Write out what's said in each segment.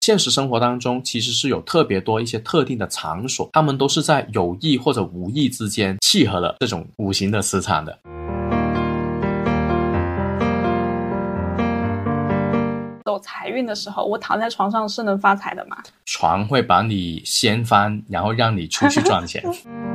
现实生活当中其实是有特别多一些特定的场所，他们都是在有意或者无意之间契合了这种五行的磁场的。走财运的时候，我躺在床上是能发财的吗？床会把你掀翻，然后让你出去赚钱。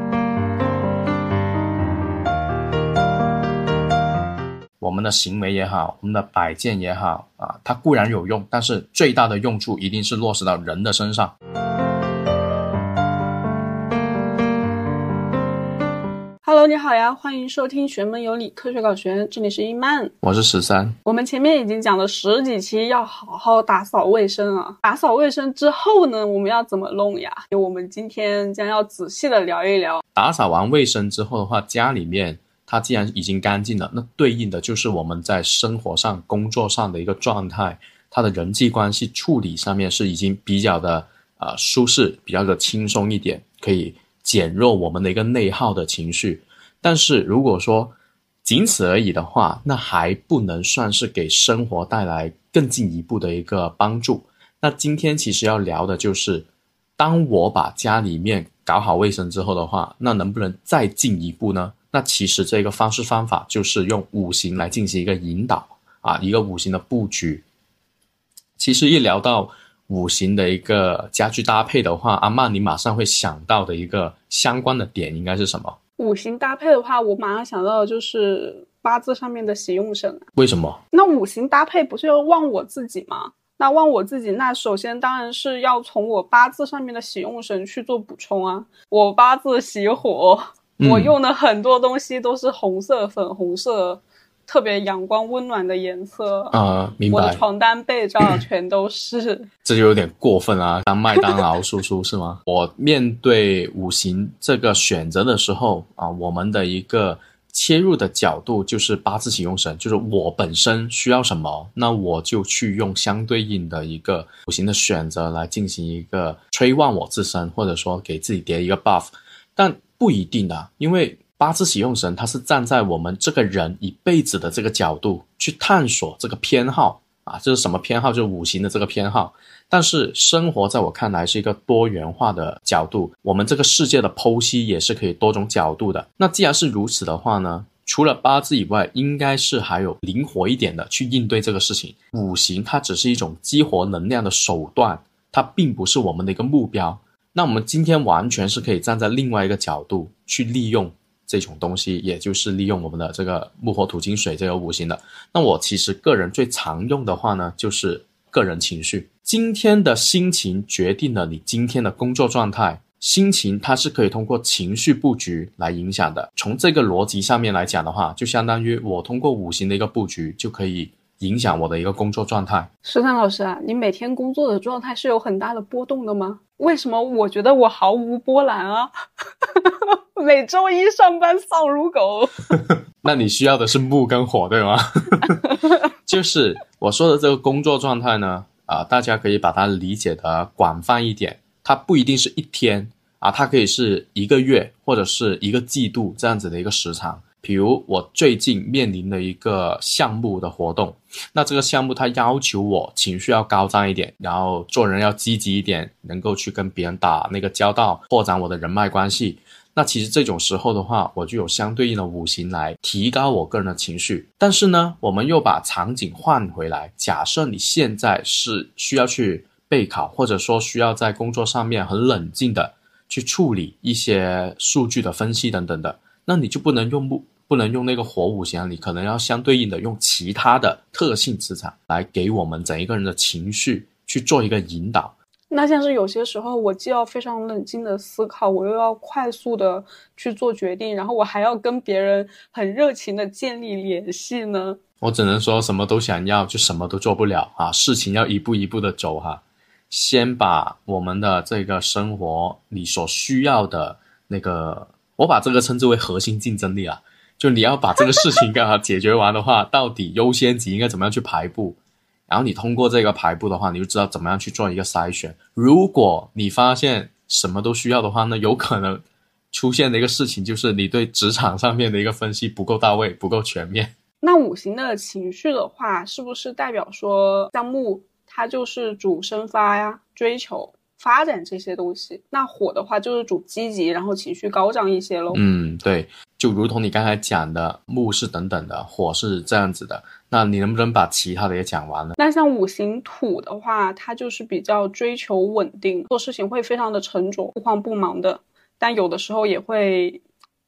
们的行为也好，我们的摆件也好啊，它固然有用，但是最大的用处一定是落实到人的身上。Hello，你好呀，欢迎收听《玄门有理，科学搞玄》，这里是伊曼，我是十三。我们前面已经讲了十几期，要好好打扫卫生啊。打扫卫生之后呢，我们要怎么弄呀？我们今天将要仔细的聊一聊。打扫完卫生之后的话，家里面。它既然已经干净了，那对应的就是我们在生活上、工作上的一个状态，它的人际关系处理上面是已经比较的啊舒适，比较的轻松一点，可以减弱我们的一个内耗的情绪。但是如果说仅此而已的话，那还不能算是给生活带来更进一步的一个帮助。那今天其实要聊的就是，当我把家里面搞好卫生之后的话，那能不能再进一步呢？那其实这个方式方法就是用五行来进行一个引导啊，一个五行的布局。其实一聊到五行的一个家具搭配的话，阿曼你马上会想到的一个相关的点应该是什么？五行搭配的话，我马上想到的就是八字上面的喜用神。为什么？那五行搭配不是要旺我自己吗？那旺我自己，那首先当然是要从我八字上面的喜用神去做补充啊。我八字喜火。我用的很多东西都是红色、粉红色，特别阳光温暖的颜色啊。明白。我的床单被罩全都是，这就有点过分啊！当麦当劳叔叔是吗？我面对五行这个选择的时候啊，我们的一个切入的角度就是八字喜用神，就是我本身需要什么，那我就去用相对应的一个五行的选择来进行一个催旺我自身，或者说给自己叠一个 buff，但。不一定的，因为八字喜用神，它是站在我们这个人一辈子的这个角度去探索这个偏好啊，这是什么偏好？就是五行的这个偏好。但是生活在我看来是一个多元化的角度，我们这个世界的剖析也是可以多种角度的。那既然是如此的话呢，除了八字以外，应该是还有灵活一点的去应对这个事情。五行它只是一种激活能量的手段，它并不是我们的一个目标。那我们今天完全是可以站在另外一个角度去利用这种东西，也就是利用我们的这个木火土金水这个五行的。那我其实个人最常用的话呢，就是个人情绪。今天的心情决定了你今天的工作状态，心情它是可以通过情绪布局来影响的。从这个逻辑上面来讲的话，就相当于我通过五行的一个布局就可以。影响我的一个工作状态。十三老师啊，你每天工作的状态是有很大的波动的吗？为什么我觉得我毫无波澜啊？每周一上班丧如狗。那你需要的是木跟火，对吗？就是我说的这个工作状态呢，啊，大家可以把它理解的广泛一点，它不一定是一天啊，它可以是一个月或者是一个季度这样子的一个时长。比如我最近面临的一个项目的活动，那这个项目它要求我情绪要高涨一点，然后做人要积极一点，能够去跟别人打那个交道，扩展我的人脉关系。那其实这种时候的话，我就有相对应的五行来提高我个人的情绪。但是呢，我们又把场景换回来，假设你现在是需要去备考，或者说需要在工作上面很冷静的去处理一些数据的分析等等的，那你就不能用木。不能用那个火五行，你可能要相对应的用其他的特性磁场来给我们整一个人的情绪去做一个引导。那像是有些时候，我既要非常冷静的思考，我又要快速的去做决定，然后我还要跟别人很热情的建立联系呢？我只能说什么都想要，就什么都做不了啊！事情要一步一步的走哈，先把我们的这个生活你所需要的那个，我把这个称之为核心竞争力啊。就你要把这个事情给它解决完的话，到底优先级应该怎么样去排布？然后你通过这个排布的话，你就知道怎么样去做一个筛选。如果你发现什么都需要的话，那有可能出现的一个事情就是你对职场上面的一个分析不够到位、不够全面。那五行的情绪的话，是不是代表说像木？它就是主生发呀，追求发展这些东西。那火的话就是主积极，然后情绪高涨一些喽。嗯，对，就如同你刚才讲的，木是等等的，火是这样子的。那你能不能把其他的也讲完呢？那像五行土的话，它就是比较追求稳定，做事情会非常的沉着，不慌不忙的。但有的时候也会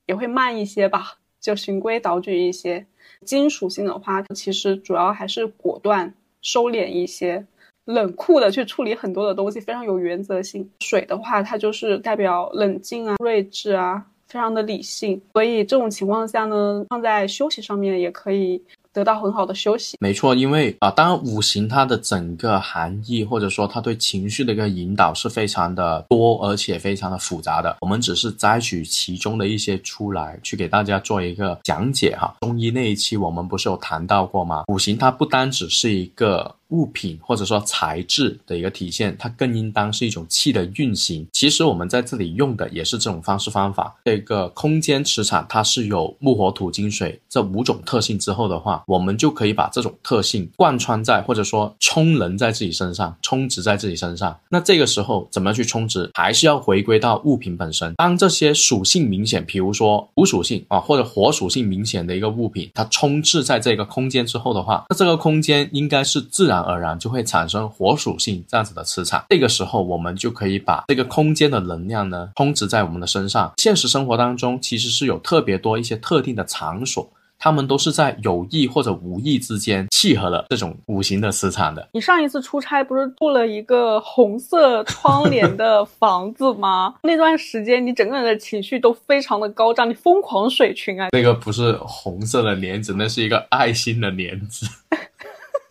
也会慢一些吧，就循规蹈矩一些。金属性的话，其实主要还是果断、收敛一些，冷酷的去处理很多的东西，非常有原则性。水的话，它就是代表冷静啊、睿智啊，非常的理性。所以这种情况下呢，放在休息上面也可以。得到很好的休息，没错，因为啊，当然五行它的整个含义或者说它对情绪的一个引导是非常的多，而且非常的复杂的。我们只是摘取其中的一些出来，去给大家做一个讲解哈。中医那一期我们不是有谈到过吗？五行它不单只是一个。物品或者说材质的一个体现，它更应当是一种气的运行。其实我们在这里用的也是这种方式方法。这个空间磁场它是有木火土金水这五种特性之后的话，我们就可以把这种特性贯穿在或者说充能在自己身上，充值在自己身上。那这个时候怎么去充值，还是要回归到物品本身。当这些属性明显，比如说土属性啊或者火属性明显的一个物品，它充斥在这个空间之后的话，那这个空间应该是自然。而然就会产生火属性这样子的磁场，这个时候我们就可以把这个空间的能量呢充值在我们的身上。现实生活当中其实是有特别多一些特定的场所。他们都是在有意或者无意之间契合了这种五行的磁场的。你上一次出差不是住了一个红色窗帘的房子吗？那段时间你整个人的情绪都非常的高涨，你疯狂水群啊！那个不是红色的帘子，那是一个爱心的帘子。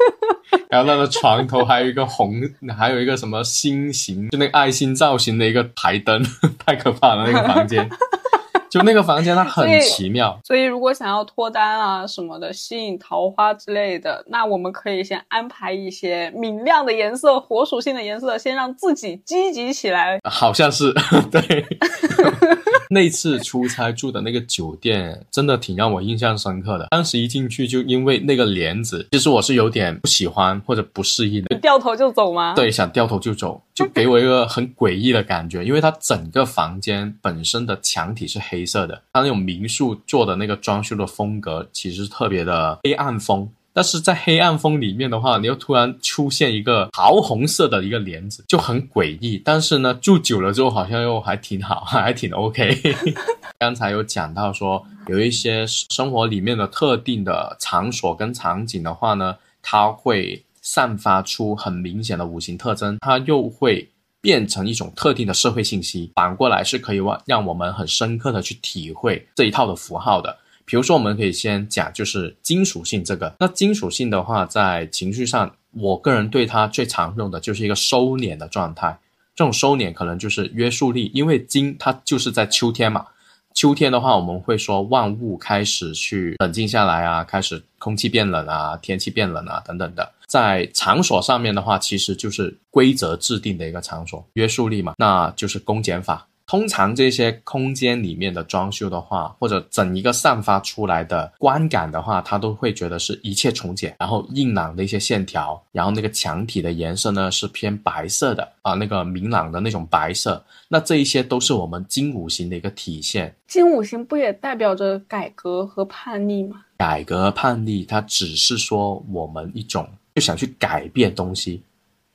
然后那个床头还有一个红，还有一个什么心形，就那个爱心造型的一个台灯，太可怕了那个房间。就那个房间，它很奇妙。所以，如果想要脱单啊什么的，吸引桃花之类的，那我们可以先安排一些明亮的颜色、火属性的颜色，先让自己积极起来。好像是对。那次出差住的那个酒店，真的挺让我印象深刻的。当时一进去，就因为那个帘子，其实我是有点不喜欢或者不适应的。掉头就走吗？对，想掉头就走，就给我一个很诡异的感觉，因为它整个房间本身的墙体是黑。色的，它那种民宿做的那个装修的风格，其实特别的黑暗风。但是在黑暗风里面的话，你又突然出现一个桃红色的一个帘子，就很诡异。但是呢，住久了之后好像又还挺好，还挺 OK。刚才有讲到说，有一些生活里面的特定的场所跟场景的话呢，它会散发出很明显的五行特征，它又会。变成一种特定的社会信息，反过来是可以让让我们很深刻的去体会这一套的符号的。比如说，我们可以先讲就是金属性这个。那金属性的话，在情绪上，我个人对它最常用的就是一个收敛的状态。这种收敛可能就是约束力，因为金它就是在秋天嘛。秋天的话，我们会说万物开始去冷静下来啊，开始空气变冷啊，天气变冷啊，等等的。在场所上面的话，其实就是规则制定的一个场所，约束力嘛，那就是公检法。通常这些空间里面的装修的话，或者整一个散发出来的观感的话，他都会觉得是一切从简，然后硬朗的一些线条，然后那个墙体的颜色呢是偏白色的啊，那个明朗的那种白色，那这一些都是我们金五行的一个体现。金五行不也代表着改革和叛逆吗？改革叛逆，它只是说我们一种就想去改变东西，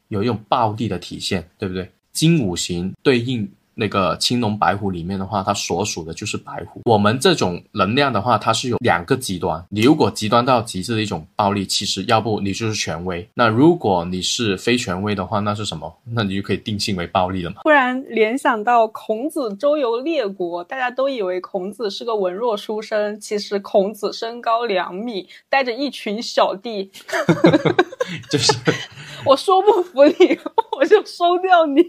有一种暴力的体现，对不对？金五行对应。那个青龙白虎里面的话，它所属的就是白虎。我们这种能量的话，它是有两个极端。你如果极端到极致的一种暴力，其实要不你就是权威。那如果你是非权威的话，那是什么？那你就可以定性为暴力了嘛？突然联想到孔子周游列国，大家都以为孔子是个文弱书生，其实孔子身高两米，带着一群小弟。就是 我说不服你，我就收掉你。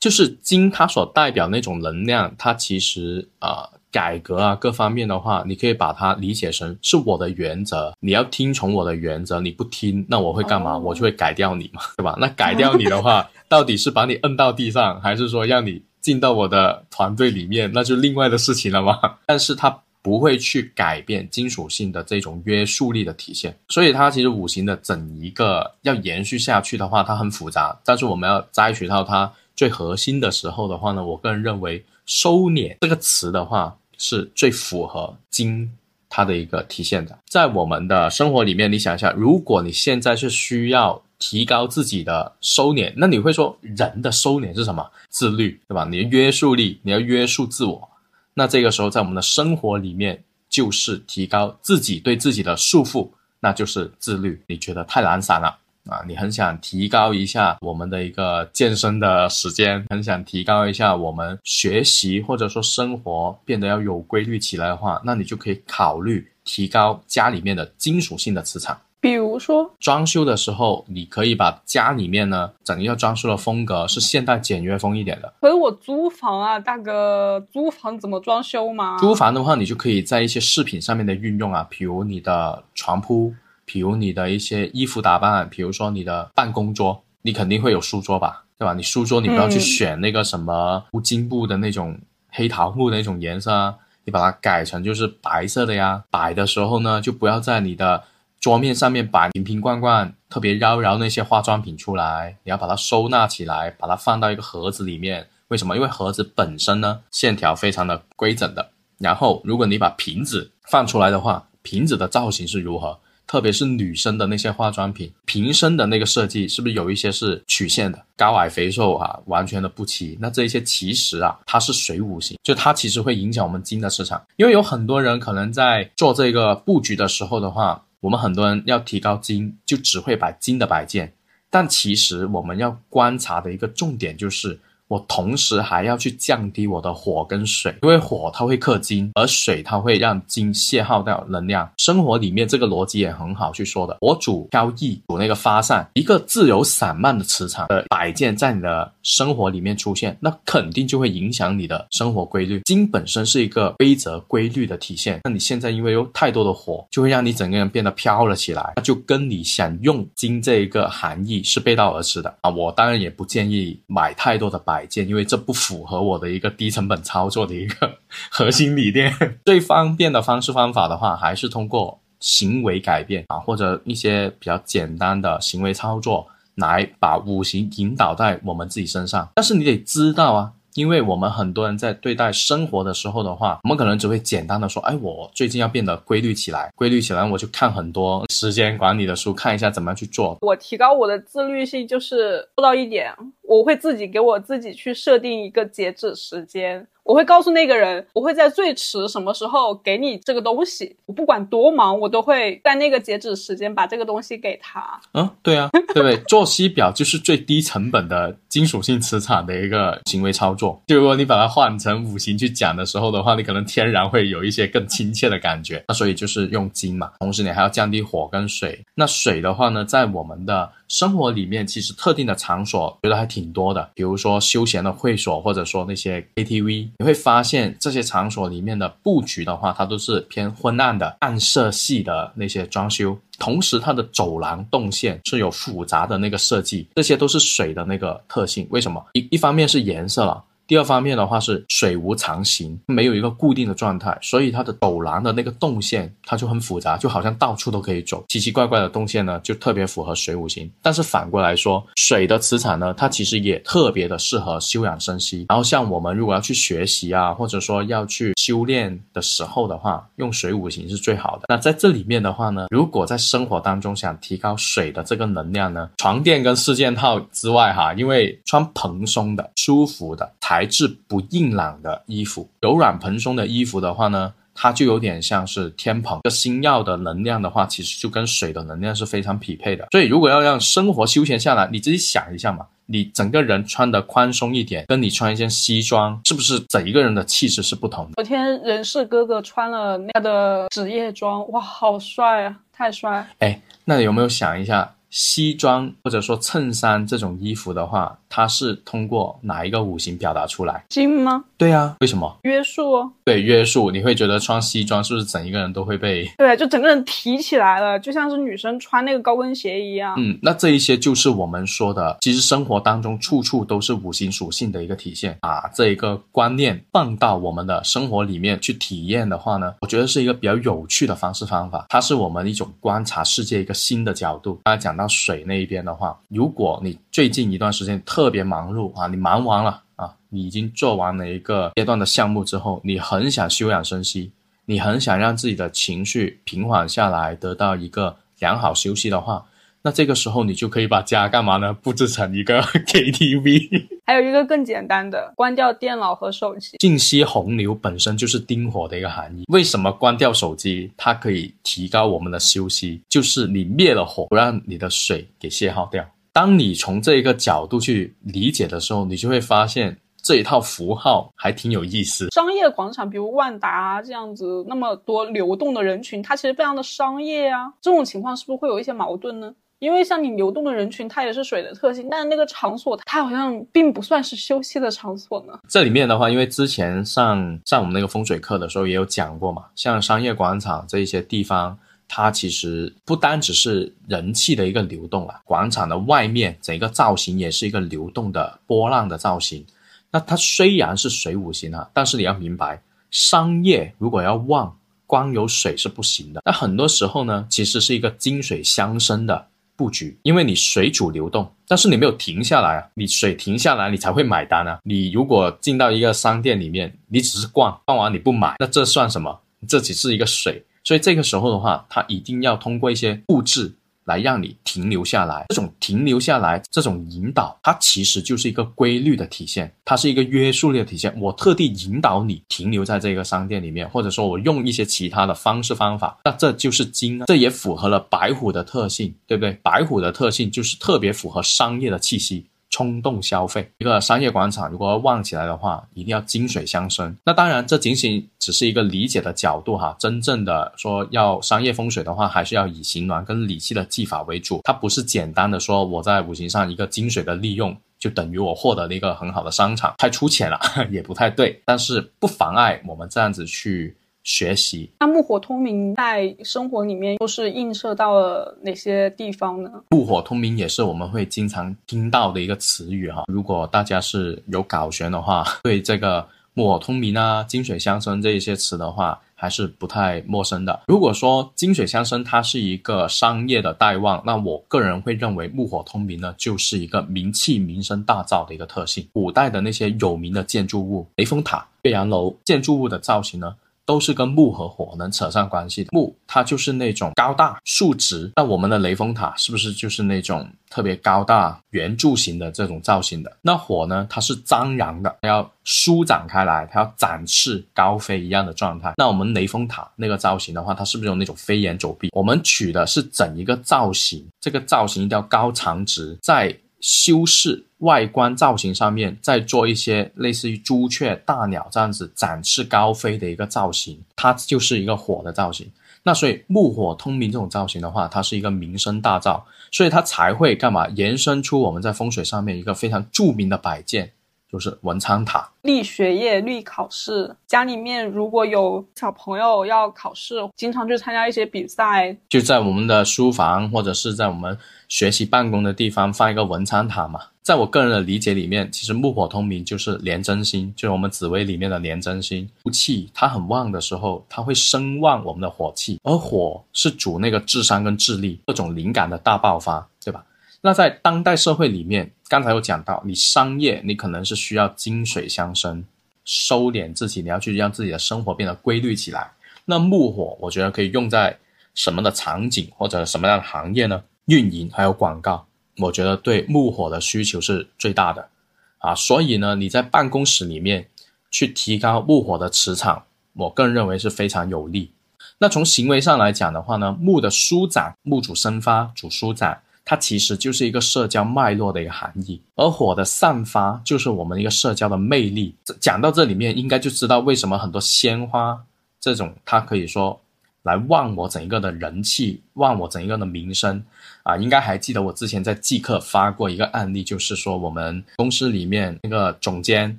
就是金，它所代表那种能量，它其实啊，改革啊各方面的话，你可以把它理解成是我的原则，你要听从我的原则，你不听，那我会干嘛？我就会改掉你嘛，对吧？那改掉你的话，到底是把你摁到地上，还是说让你进到我的团队里面，那就另外的事情了嘛。但是它。不会去改变金属性的这种约束力的体现。所以它其实五行的整一个要延续下去的话，它很复杂。但是我们要摘取到它最核心的时候的话呢，我个人认为“收敛”这个词的话是最符合金。它的一个体现的，在我们的生活里面，你想一下，如果你现在是需要提高自己的收敛，那你会说人的收敛是什么？自律，对吧？你的约束力，你要约束自我。那这个时候，在我们的生活里面，就是提高自己对自己的束缚，那就是自律。你觉得太懒散了？啊，你很想提高一下我们的一个健身的时间，很想提高一下我们学习或者说生活变得要有规律起来的话，那你就可以考虑提高家里面的金属性的磁场。比如说装修的时候，你可以把家里面呢整一个装修的风格是现代简约风一点的。可是我租房啊，大哥，租房怎么装修嘛？租房的话，你就可以在一些饰品上面的运用啊，比如你的床铺。比如你的一些衣服打扮，比如说你的办公桌，你肯定会有书桌吧，对吧？你书桌你不要去选那个什么乌金布的那种黑桃木的那种颜色啊，你把它改成就是白色的呀。摆的时候呢，就不要在你的桌面上面摆瓶瓶罐罐，特别妖娆那些化妆品出来，你要把它收纳起来，把它放到一个盒子里面。为什么？因为盒子本身呢线条非常的规整的。然后如果你把瓶子放出来的话，瓶子的造型是如何？特别是女生的那些化妆品瓶身的那个设计，是不是有一些是曲线的，高矮肥瘦啊，完全的不齐？那这一些其实啊，它是水五行，就它其实会影响我们金的市场。因为有很多人可能在做这个布局的时候的话，我们很多人要提高金，就只会摆金的摆件，但其实我们要观察的一个重点就是。我同时还要去降低我的火跟水，因为火它会克金，而水它会让金泄耗掉能量。生活里面这个逻辑也很好去说的，火主飘逸，主那个发散，一个自由散漫的磁场的摆件在你的生活里面出现，那肯定就会影响你的生活规律。金本身是一个规则规律的体现，那你现在因为有太多的火，就会让你整个人变得飘了起来，那就跟你想用金这一个含义是背道而驰的啊！我当然也不建议买太多的白。摆件，因为这不符合我的一个低成本操作的一个 核心理念。最方便的方式方法的话，还是通过行为改变啊，或者一些比较简单的行为操作，来把五行引导在我们自己身上。但是你得知道啊。因为我们很多人在对待生活的时候的话，我们可能只会简单的说，哎，我最近要变得规律起来，规律起来，我就看很多时间管理的书，看一下怎么样去做。我提高我的自律性，就是做到一点，我会自己给我自己去设定一个截止时间。我会告诉那个人，我会在最迟什么时候给你这个东西。我不管多忙，我都会在那个截止时间把这个东西给他。嗯，对啊，对不对？作息表就是最低成本的金属性磁场的一个行为操作。就如果你把它换成五行去讲的时候的话，你可能天然会有一些更亲切的感觉。那所以就是用金嘛，同时你还要降低火跟水。那水的话呢，在我们的生活里面，其实特定的场所觉得还挺多的，比如说休闲的会所，或者说那些 KTV。你会发现这些场所里面的布局的话，它都是偏昏暗的、暗色系的那些装修，同时它的走廊动线是有复杂的那个设计，这些都是水的那个特性。为什么？一一方面是颜色了。第二方面的话是水无常形，没有一个固定的状态，所以它的走廊的那个动线它就很复杂，就好像到处都可以走，奇奇怪怪的动线呢，就特别符合水五行。但是反过来说，水的磁场呢，它其实也特别的适合休养生息。然后像我们如果要去学习啊，或者说要去修炼的时候的话，用水五行是最好的。那在这里面的话呢，如果在生活当中想提高水的这个能量呢，床垫跟四件套之外哈，因为穿蓬松的、舒服的才。材质不硬朗的衣服，柔软蓬松的衣服的话呢，它就有点像是天蓬。这星耀的能量的话，其实就跟水的能量是非常匹配的。所以，如果要让生活休闲下来，你自己想一下嘛，你整个人穿的宽松一点，跟你穿一件西装，是不是整一个人的气质是不同的？昨天人事哥哥穿了他的职业装，哇，好帅啊，太帅！哎，那有没有想一下，西装或者说衬衫这种衣服的话？它是通过哪一个五行表达出来？金吗？对啊，为什么？约束哦。对，约束。你会觉得穿西装是不是整一个人都会被？对，就整个人提起来了，就像是女生穿那个高跟鞋一样。嗯，那这一些就是我们说的，其实生活当中处处都是五行属性的一个体现把。这一个观念放到我们的生活里面去体验的话呢，我觉得是一个比较有趣的方式方法。它是我们一种观察世界一个新的角度。刚才讲到水那一边的话，如果你最近一段时间特别忙碌啊，你忙完了啊，你已经做完了一个阶段的项目之后，你很想休养生息，你很想让自己的情绪平缓下来，得到一个良好休息的话，那这个时候你就可以把家干嘛呢？布置成一个 KTV。还有一个更简单的，关掉电脑和手机。信息洪流本身就是丁火的一个含义。为什么关掉手机，它可以提高我们的休息？就是你灭了火，不让你的水给消耗掉。当你从这一个角度去理解的时候，你就会发现这一套符号还挺有意思。商业广场，比如万达这样子，那么多流动的人群，它其实非常的商业啊。这种情况是不是会有一些矛盾呢？因为像你流动的人群，它也是水的特性，但是那个场所它好像并不算是休息的场所呢。这里面的话，因为之前上上我们那个风水课的时候也有讲过嘛，像商业广场这一些地方，它其实不单只是人气的一个流动了，广场的外面整个造型也是一个流动的波浪的造型。那它虽然是水五行啊，但是你要明白，商业如果要旺，光有水是不行的。那很多时候呢，其实是一个金水相生的。布局，因为你水主流动，但是你没有停下来啊，你水停下来，你才会买单啊。你如果进到一个商店里面，你只是逛，逛完你不买，那这算什么？这只是一个水，所以这个时候的话，它一定要通过一些布置。来让你停留下来，这种停留下来，这种引导，它其实就是一个规律的体现，它是一个约束力的体现。我特地引导你停留在这个商店里面，或者说我用一些其他的方式方法，那这就是精，这也符合了白虎的特性，对不对？白虎的特性就是特别符合商业的气息。冲动消费，一个商业广场如果要旺起来的话，一定要金水相生。那当然，这仅仅只是一个理解的角度哈。真正的说要商业风水的话，还是要以形峦跟理气的技法为主。它不是简单的说我在五行上一个金水的利用，就等于我获得了一个很好的商场，太粗浅了，也不太对。但是不妨碍我们这样子去。学习那木火通明在生活里面又是映射到了哪些地方呢？木火通明也是我们会经常听到的一个词语哈。如果大家是有搞玄的话，对这个木火通明啊、金水相生这一些词的话，还是不太陌生的。如果说金水相生它是一个商业的带旺，那我个人会认为木火通明呢就是一个名气名声大噪的一个特性。古代的那些有名的建筑物，雷峰塔、岳阳楼建筑物的造型呢？都是跟木和火能扯上关系的。木它就是那种高大竖直，那我们的雷峰塔是不是就是那种特别高大圆柱形的这种造型的？那火呢，它是张扬的，它要舒展开来，它要展翅高飞一样的状态。那我们雷峰塔那个造型的话，它是不是有那种飞檐走壁？我们取的是整一个造型，这个造型一定要高长直，在。修饰外观造型上面，再做一些类似于朱雀、大鸟这样子展翅高飞的一个造型，它就是一个火的造型。那所以木火通明这种造型的话，它是一个名声大噪，所以它才会干嘛？延伸出我们在风水上面一个非常著名的摆件。就是文昌塔，立学业、立考试。家里面如果有小朋友要考试，经常去参加一些比赛，就在我们的书房或者是在我们学习办公的地方放一个文昌塔嘛。在我个人的理解里面，其实木火通明就是廉贞星，就是我们紫薇里面的廉贞星。木气它很旺的时候，它会生旺我们的火气，而火是主那个智商跟智力，各种灵感的大爆发，对吧？那在当代社会里面，刚才有讲到，你商业你可能是需要金水相生，收敛自己，你要去让自己的生活变得规律起来。那木火，我觉得可以用在什么的场景或者什么样的行业呢？运营还有广告，我觉得对木火的需求是最大的啊。所以呢，你在办公室里面去提高木火的磁场，我个人认为是非常有利。那从行为上来讲的话呢，木的舒展，木主生发，主舒展。它其实就是一个社交脉络的一个含义，而火的散发就是我们一个社交的魅力。讲到这里面，应该就知道为什么很多鲜花这种，它可以说来旺我整一个的人气，旺我整一个的名声啊！应该还记得我之前在即刻发过一个案例，就是说我们公司里面那个总监，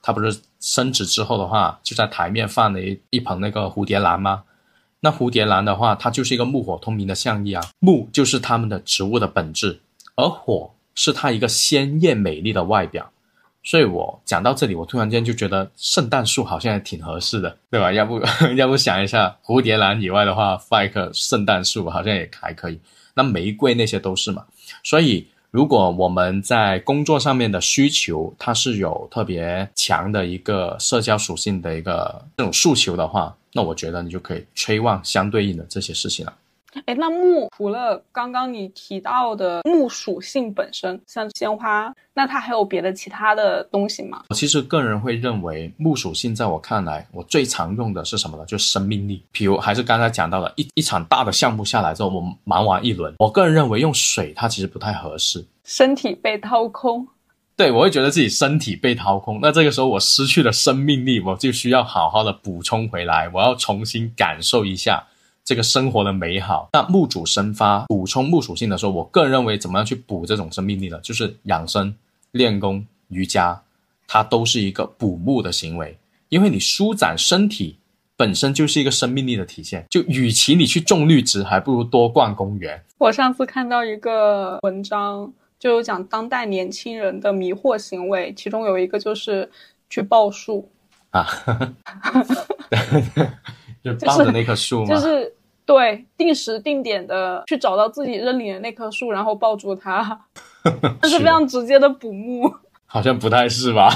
他不是升职之后的话，就在台面放了一一盆那个蝴蝶兰吗？那蝴蝶兰的话，它就是一个木火通明的象意啊，木就是它们的植物的本质，而火是它一个鲜艳美丽的外表。所以我讲到这里，我突然间就觉得圣诞树好像也挺合适的，对吧？要不 要不想一下蝴蝶兰以外的话，放一棵圣诞树好像也还可以。那玫瑰那些都是嘛。所以如果我们在工作上面的需求，它是有特别强的一个社交属性的一个这种诉求的话，那我觉得你就可以催旺相对应的这些事情了。哎，那木除了刚刚你提到的木属性本身，像鲜花，那它还有别的其他的东西吗？我其实个人会认为木属性，在我看来，我最常用的是什么呢？就是生命力。比如还是刚才讲到的，一一场大的项目下来之后，我们忙完一轮，我个人认为用水它其实不太合适，身体被掏空。对，我会觉得自己身体被掏空，那这个时候我失去了生命力，我就需要好好的补充回来，我要重新感受一下。这个生活的美好，那木主生发补充木属性的时候，我个人认为怎么样去补这种生命力呢？就是养生、练功、瑜伽，它都是一个补木的行为。因为你舒展身体本身就是一个生命力的体现。就与其你去种绿植，还不如多逛公园。我上次看到一个文章，就有讲当代年轻人的迷惑行为，其中有一个就是去抱树啊，就 抱着那棵树吗？就是。对，定时定点的去找到自己认领的那棵树，然后抱住它，这是非常直接的补木。好像不太是吧？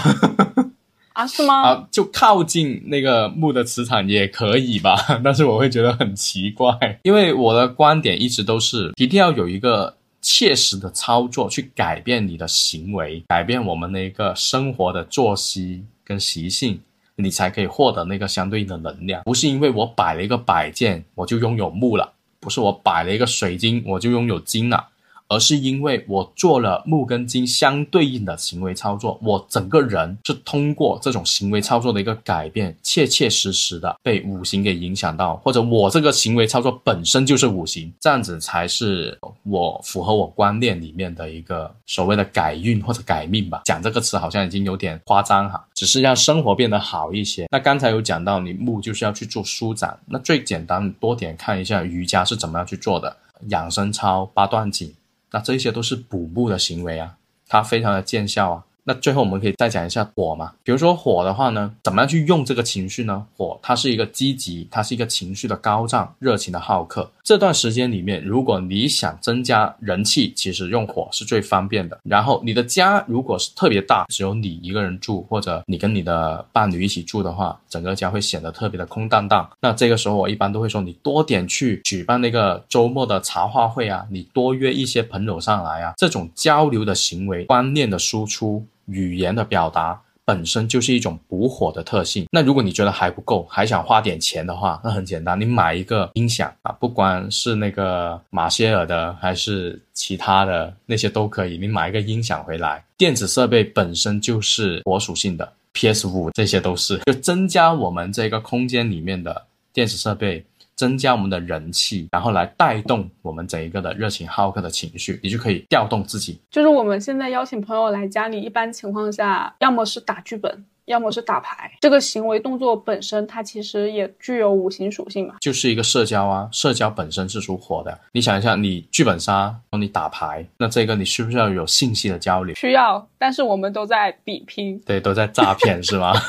啊，是吗？啊，就靠近那个木的磁场也可以吧，但是我会觉得很奇怪，因为我的观点一直都是一定要有一个切实的操作去改变你的行为，改变我们的一个生活的作息跟习性。你才可以获得那个相对应的能量，不是因为我摆了一个摆件我就拥有木了，不是我摆了一个水晶我就拥有金了。而是因为我做了木跟金相对应的行为操作，我整个人是通过这种行为操作的一个改变，切切实实的被五行给影响到，或者我这个行为操作本身就是五行，这样子才是我符合我观念里面的一个所谓的改运或者改命吧。讲这个词好像已经有点夸张哈，只是让生活变得好一些。那刚才有讲到，你木就是要去做舒展，那最简单多点看一下瑜伽是怎么样去做的，养生操、八段锦。那这些都是补木的行为啊，它非常的见效啊。那最后我们可以再讲一下火嘛，比如说火的话呢，怎么样去用这个情绪呢？火它是一个积极，它是一个情绪的高涨，热情的好客。这段时间里面，如果你想增加人气，其实用火是最方便的。然后你的家如果是特别大，只有你一个人住，或者你跟你的伴侣一起住的话，整个家会显得特别的空荡荡。那这个时候我一般都会说，你多点去举办那个周末的茶话会啊，你多约一些朋友上来啊，这种交流的行为，观念的输出。语言的表达本身就是一种补火的特性。那如果你觉得还不够，还想花点钱的话，那很简单，你买一个音响啊，不管是那个马歇尔的还是其他的那些都可以。你买一个音响回来，电子设备本身就是火属性的，PS 五这些都是，就增加我们这个空间里面的电子设备。增加我们的人气，然后来带动我们整一个的热情好客的情绪，你就可以调动自己。就是我们现在邀请朋友来家里，一般情况下，要么是打剧本，要么是打牌。这个行为动作本身，它其实也具有五行属性嘛，就是一个社交啊。社交本身是属火的。你想一下，你剧本杀，你打牌，那这个你需不需要有信息的交流？需要，但是我们都在比拼，对，都在诈骗，是吗？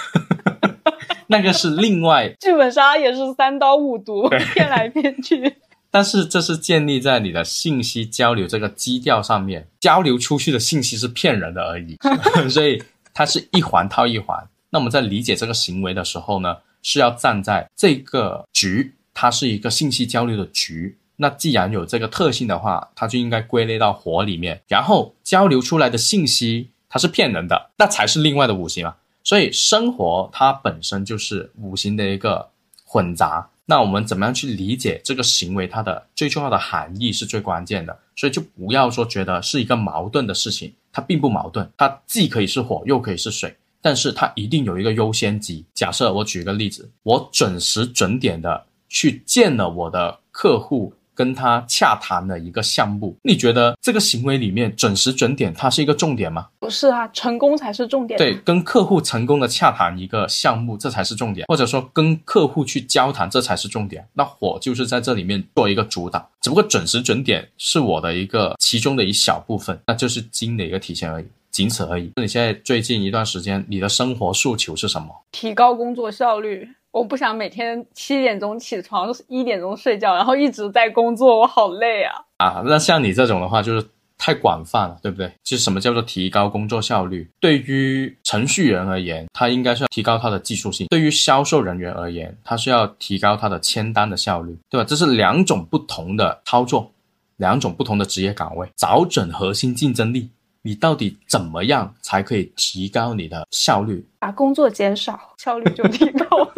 那个是另外，剧本杀也是三刀五毒，骗来骗去。但是这是建立在你的信息交流这个基调上面，交流出去的信息是骗人的而已，所以它是一环套一环。那我们在理解这个行为的时候呢，是要站在这个局，它是一个信息交流的局。那既然有这个特性的话，它就应该归类到火里面。然后交流出来的信息它是骗人的，那才是另外的五行嘛。所以生活它本身就是五行的一个混杂，那我们怎么样去理解这个行为它的最重要的含义是最关键的。所以就不要说觉得是一个矛盾的事情，它并不矛盾，它既可以是火又可以是水，但是它一定有一个优先级。假设我举个例子，我准时准点的去见了我的客户。跟他洽谈的一个项目，你觉得这个行为里面准时准点，它是一个重点吗？不是啊，成功才是重点。对，跟客户成功的洽谈一个项目，这才是重点，或者说跟客户去交谈，这才是重点。那火就是在这里面做一个主导，只不过准时准点是我的一个其中的一小部分，那就是精的一个体现而已，仅此而已。那你现在最近一段时间，你的生活诉求是什么？提高工作效率。我不想每天七点钟起床，一点钟睡觉，然后一直在工作，我好累啊！啊，那像你这种的话，就是太广泛了，对不对？就什么叫做提高工作效率？对于程序员而言，他应该是要提高他的技术性；对于销售人员而言，他是要提高他的签单的效率，对吧？这是两种不同的操作，两种不同的职业岗位，找准核心竞争力。你到底怎么样才可以提高你的效率？把工作减少，效率就提高了。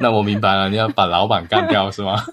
那我明白了，你要把老板干掉是吗？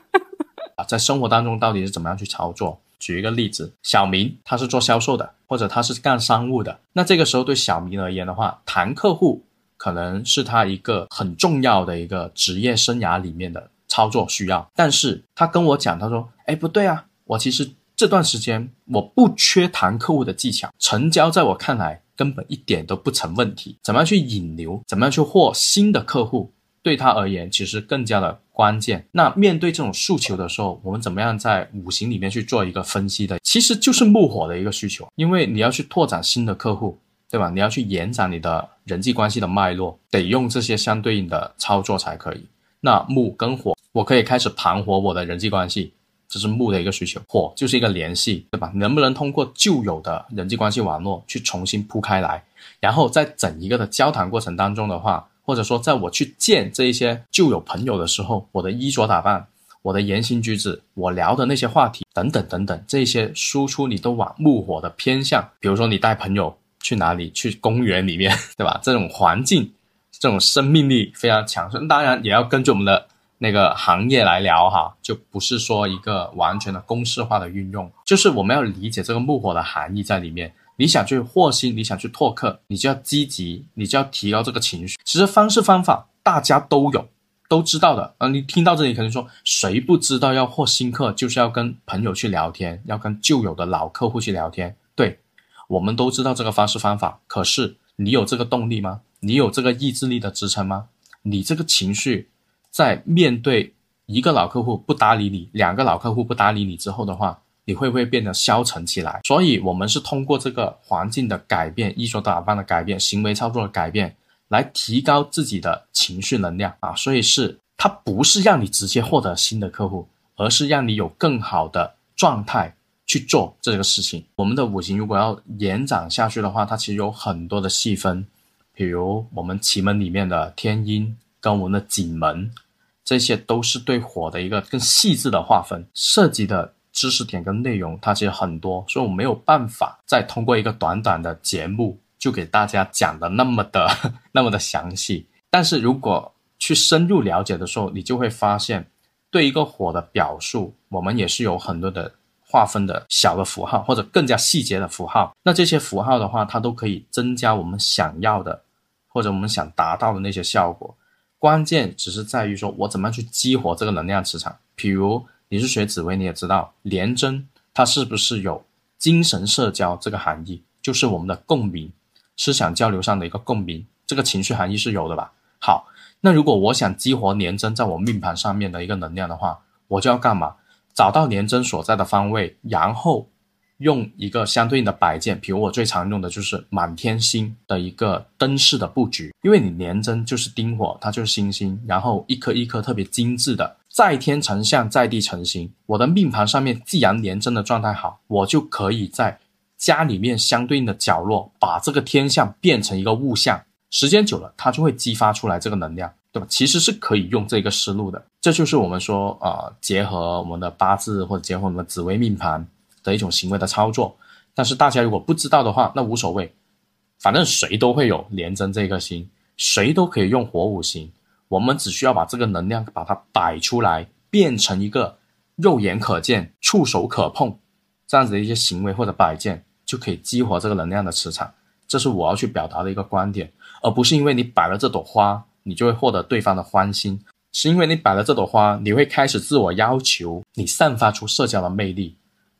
啊，在生活当中到底是怎么样去操作？举一个例子，小明他是做销售的，或者他是干商务的。那这个时候对小明而言的话，谈客户可能是他一个很重要的一个职业生涯里面的操作需要。但是他跟我讲，他说：“哎，不对啊，我其实这段时间我不缺谈客户的技巧，成交在我看来根本一点都不成问题。怎么样去引流？怎么样去获新的客户？”对他而言，其实更加的关键。那面对这种诉求的时候，我们怎么样在五行里面去做一个分析的？其实就是木火的一个需求，因为你要去拓展新的客户，对吧？你要去延展你的人际关系的脉络，得用这些相对应的操作才可以。那木跟火，我可以开始盘活我的人际关系，这是木的一个需求。火就是一个联系，对吧？能不能通过旧有的人际关系网络去重新铺开来，然后在整一个的交谈过程当中的话。或者说，在我去见这一些旧有朋友的时候，我的衣着打扮、我的言行举止、我聊的那些话题等等等等，这些输出你都往木火的偏向。比如说，你带朋友去哪里？去公园里面，对吧？这种环境，这种生命力非常强盛。当然，也要根据我们的那个行业来聊哈，就不是说一个完全的公式化的运用，就是我们要理解这个木火的含义在里面。你想去获新，你想去拓客，你就要积极，你就要提高这个情绪。其实方式方法大家都有，都知道的啊。你听到这里肯定说，谁不知道要获新客，就是要跟朋友去聊天，要跟旧有的老客户去聊天。对，我们都知道这个方式方法。可是你有这个动力吗？你有这个意志力的支撑吗？你这个情绪在面对一个老客户不搭理你，两个老客户不搭理你之后的话。你会不会变得消沉起来？所以，我们是通过这个环境的改变、衣着打扮的改变、行为操作的改变，来提高自己的情绪能量啊！所以是它不是让你直接获得新的客户，而是让你有更好的状态去做这个事情。我们的五行如果要延展下去的话，它其实有很多的细分，比如我们奇门里面的天阴跟我们的景门，这些都是对火的一个更细致的划分，涉及的。知识点跟内容，它其实很多，所以我没有办法再通过一个短短的节目就给大家讲的那么的 那么的详细。但是如果去深入了解的时候，你就会发现，对一个火的表述，我们也是有很多的划分的小的符号，或者更加细节的符号。那这些符号的话，它都可以增加我们想要的或者我们想达到的那些效果。关键只是在于说我怎么样去激活这个能量磁场，比如。你是学紫薇，你也知道廉贞它是不是有精神社交这个含义？就是我们的共鸣，思想交流上的一个共鸣，这个情绪含义是有的吧？好，那如果我想激活廉贞在我命盘上面的一个能量的话，我就要干嘛？找到廉贞所在的方位，然后用一个相对应的摆件，比如我最常用的就是满天星的一个灯饰的布局，因为你廉贞就是丁火，它就是星星，然后一颗一颗特别精致的。在天成象，在地成形。我的命盘上面既然廉贞的状态好，我就可以在家里面相对应的角落，把这个天象变成一个物象。时间久了，它就会激发出来这个能量，对吧？其实是可以用这个思路的。这就是我们说，呃，结合我们的八字或者结合我们紫微命盘的一种行为的操作。但是大家如果不知道的话，那无所谓，反正谁都会有廉贞这颗星，谁都可以用火五行。我们只需要把这个能量把它摆出来，变成一个肉眼可见、触手可碰这样子的一些行为或者摆件，就可以激活这个能量的磁场。这是我要去表达的一个观点，而不是因为你摆了这朵花，你就会获得对方的欢心。是因为你摆了这朵花，你会开始自我要求，你散发出社交的魅力，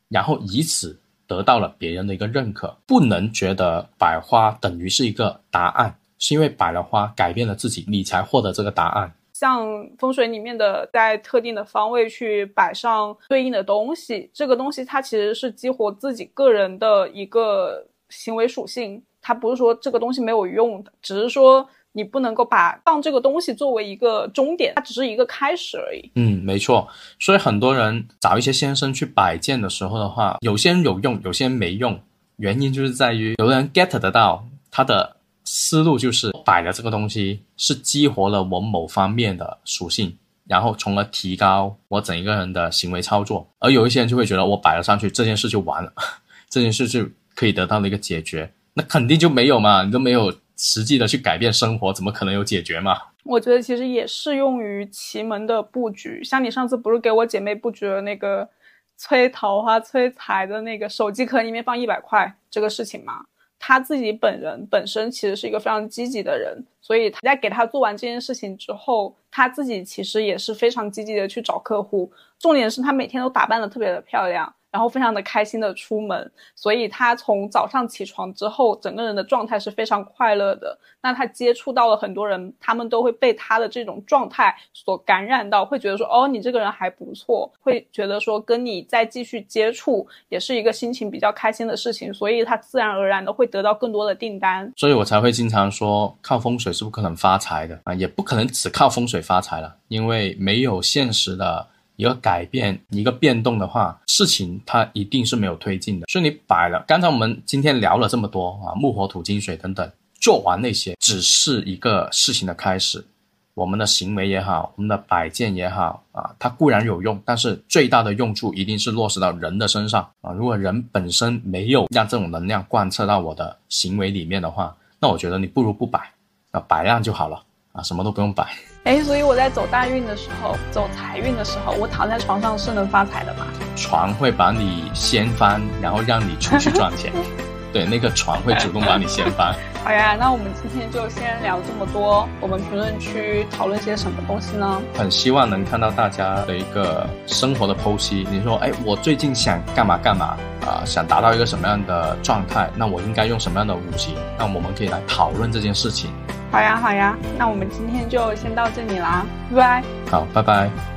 然后以此得到了别人的一个认可。不能觉得摆花等于是一个答案，是因为摆了花改变了自己，你才获得这个答案。像风水里面的，在特定的方位去摆上对应的东西，这个东西它其实是激活自己个人的一个行为属性，它不是说这个东西没有用的，只是说。你不能够把放这个东西作为一个终点，它只是一个开始而已。嗯，没错。所以很多人找一些先生去摆件的时候的话，有些人有用，有些人没用。原因就是在于有的人 get 得到他的思路，就是摆的这个东西是激活了我某方面的属性，然后从而提高我整一个人的行为操作。而有一些人就会觉得我摆了上去，这件事就完了，这件事就可以得到了一个解决。那肯定就没有嘛，你都没有。实际的去改变生活，怎么可能有解决嘛？我觉得其实也适用于奇门的布局。像你上次不是给我姐妹布局了那个催桃花、催财的那个手机壳里面放一百块这个事情吗？他自己本人本身其实是一个非常积极的人，所以他在给他做完这件事情之后，他自己其实也是非常积极的去找客户。重点是他每天都打扮的特别的漂亮。然后非常的开心的出门，所以他从早上起床之后，整个人的状态是非常快乐的。那他接触到了很多人，他们都会被他的这种状态所感染到，会觉得说，哦，你这个人还不错，会觉得说跟你再继续接触也是一个心情比较开心的事情，所以他自然而然的会得到更多的订单。所以我才会经常说，靠风水是不可能发财的啊，也不可能只靠风水发财了，因为没有现实的。一个改变，一个变动的话，事情它一定是没有推进的。所以你摆了，刚才我们今天聊了这么多啊，木火土金水等等，做完那些只是一个事情的开始。我们的行为也好，我们的摆件也好啊，它固然有用，但是最大的用处一定是落实到人的身上啊。如果人本身没有让这种能量贯彻到我的行为里面的话，那我觉得你不如不摆，啊，摆烂就好了啊，什么都不用摆。哎，所以我在走大运的时候，走财运的时候，我躺在床上是能发财的吗？床会把你掀翻，然后让你出去赚钱。对，那个床会主动把你掀翻。好呀，那我们今天就先聊这么多。我们评论区讨论些什么东西呢？很希望能看到大家的一个生活的剖析。你说，哎，我最近想干嘛干嘛啊？想达到一个什么样的状态？那我应该用什么样的五行？那我们可以来讨论这件事情。好呀，好呀，那我们今天就先到这里啦，拜拜。好，拜拜。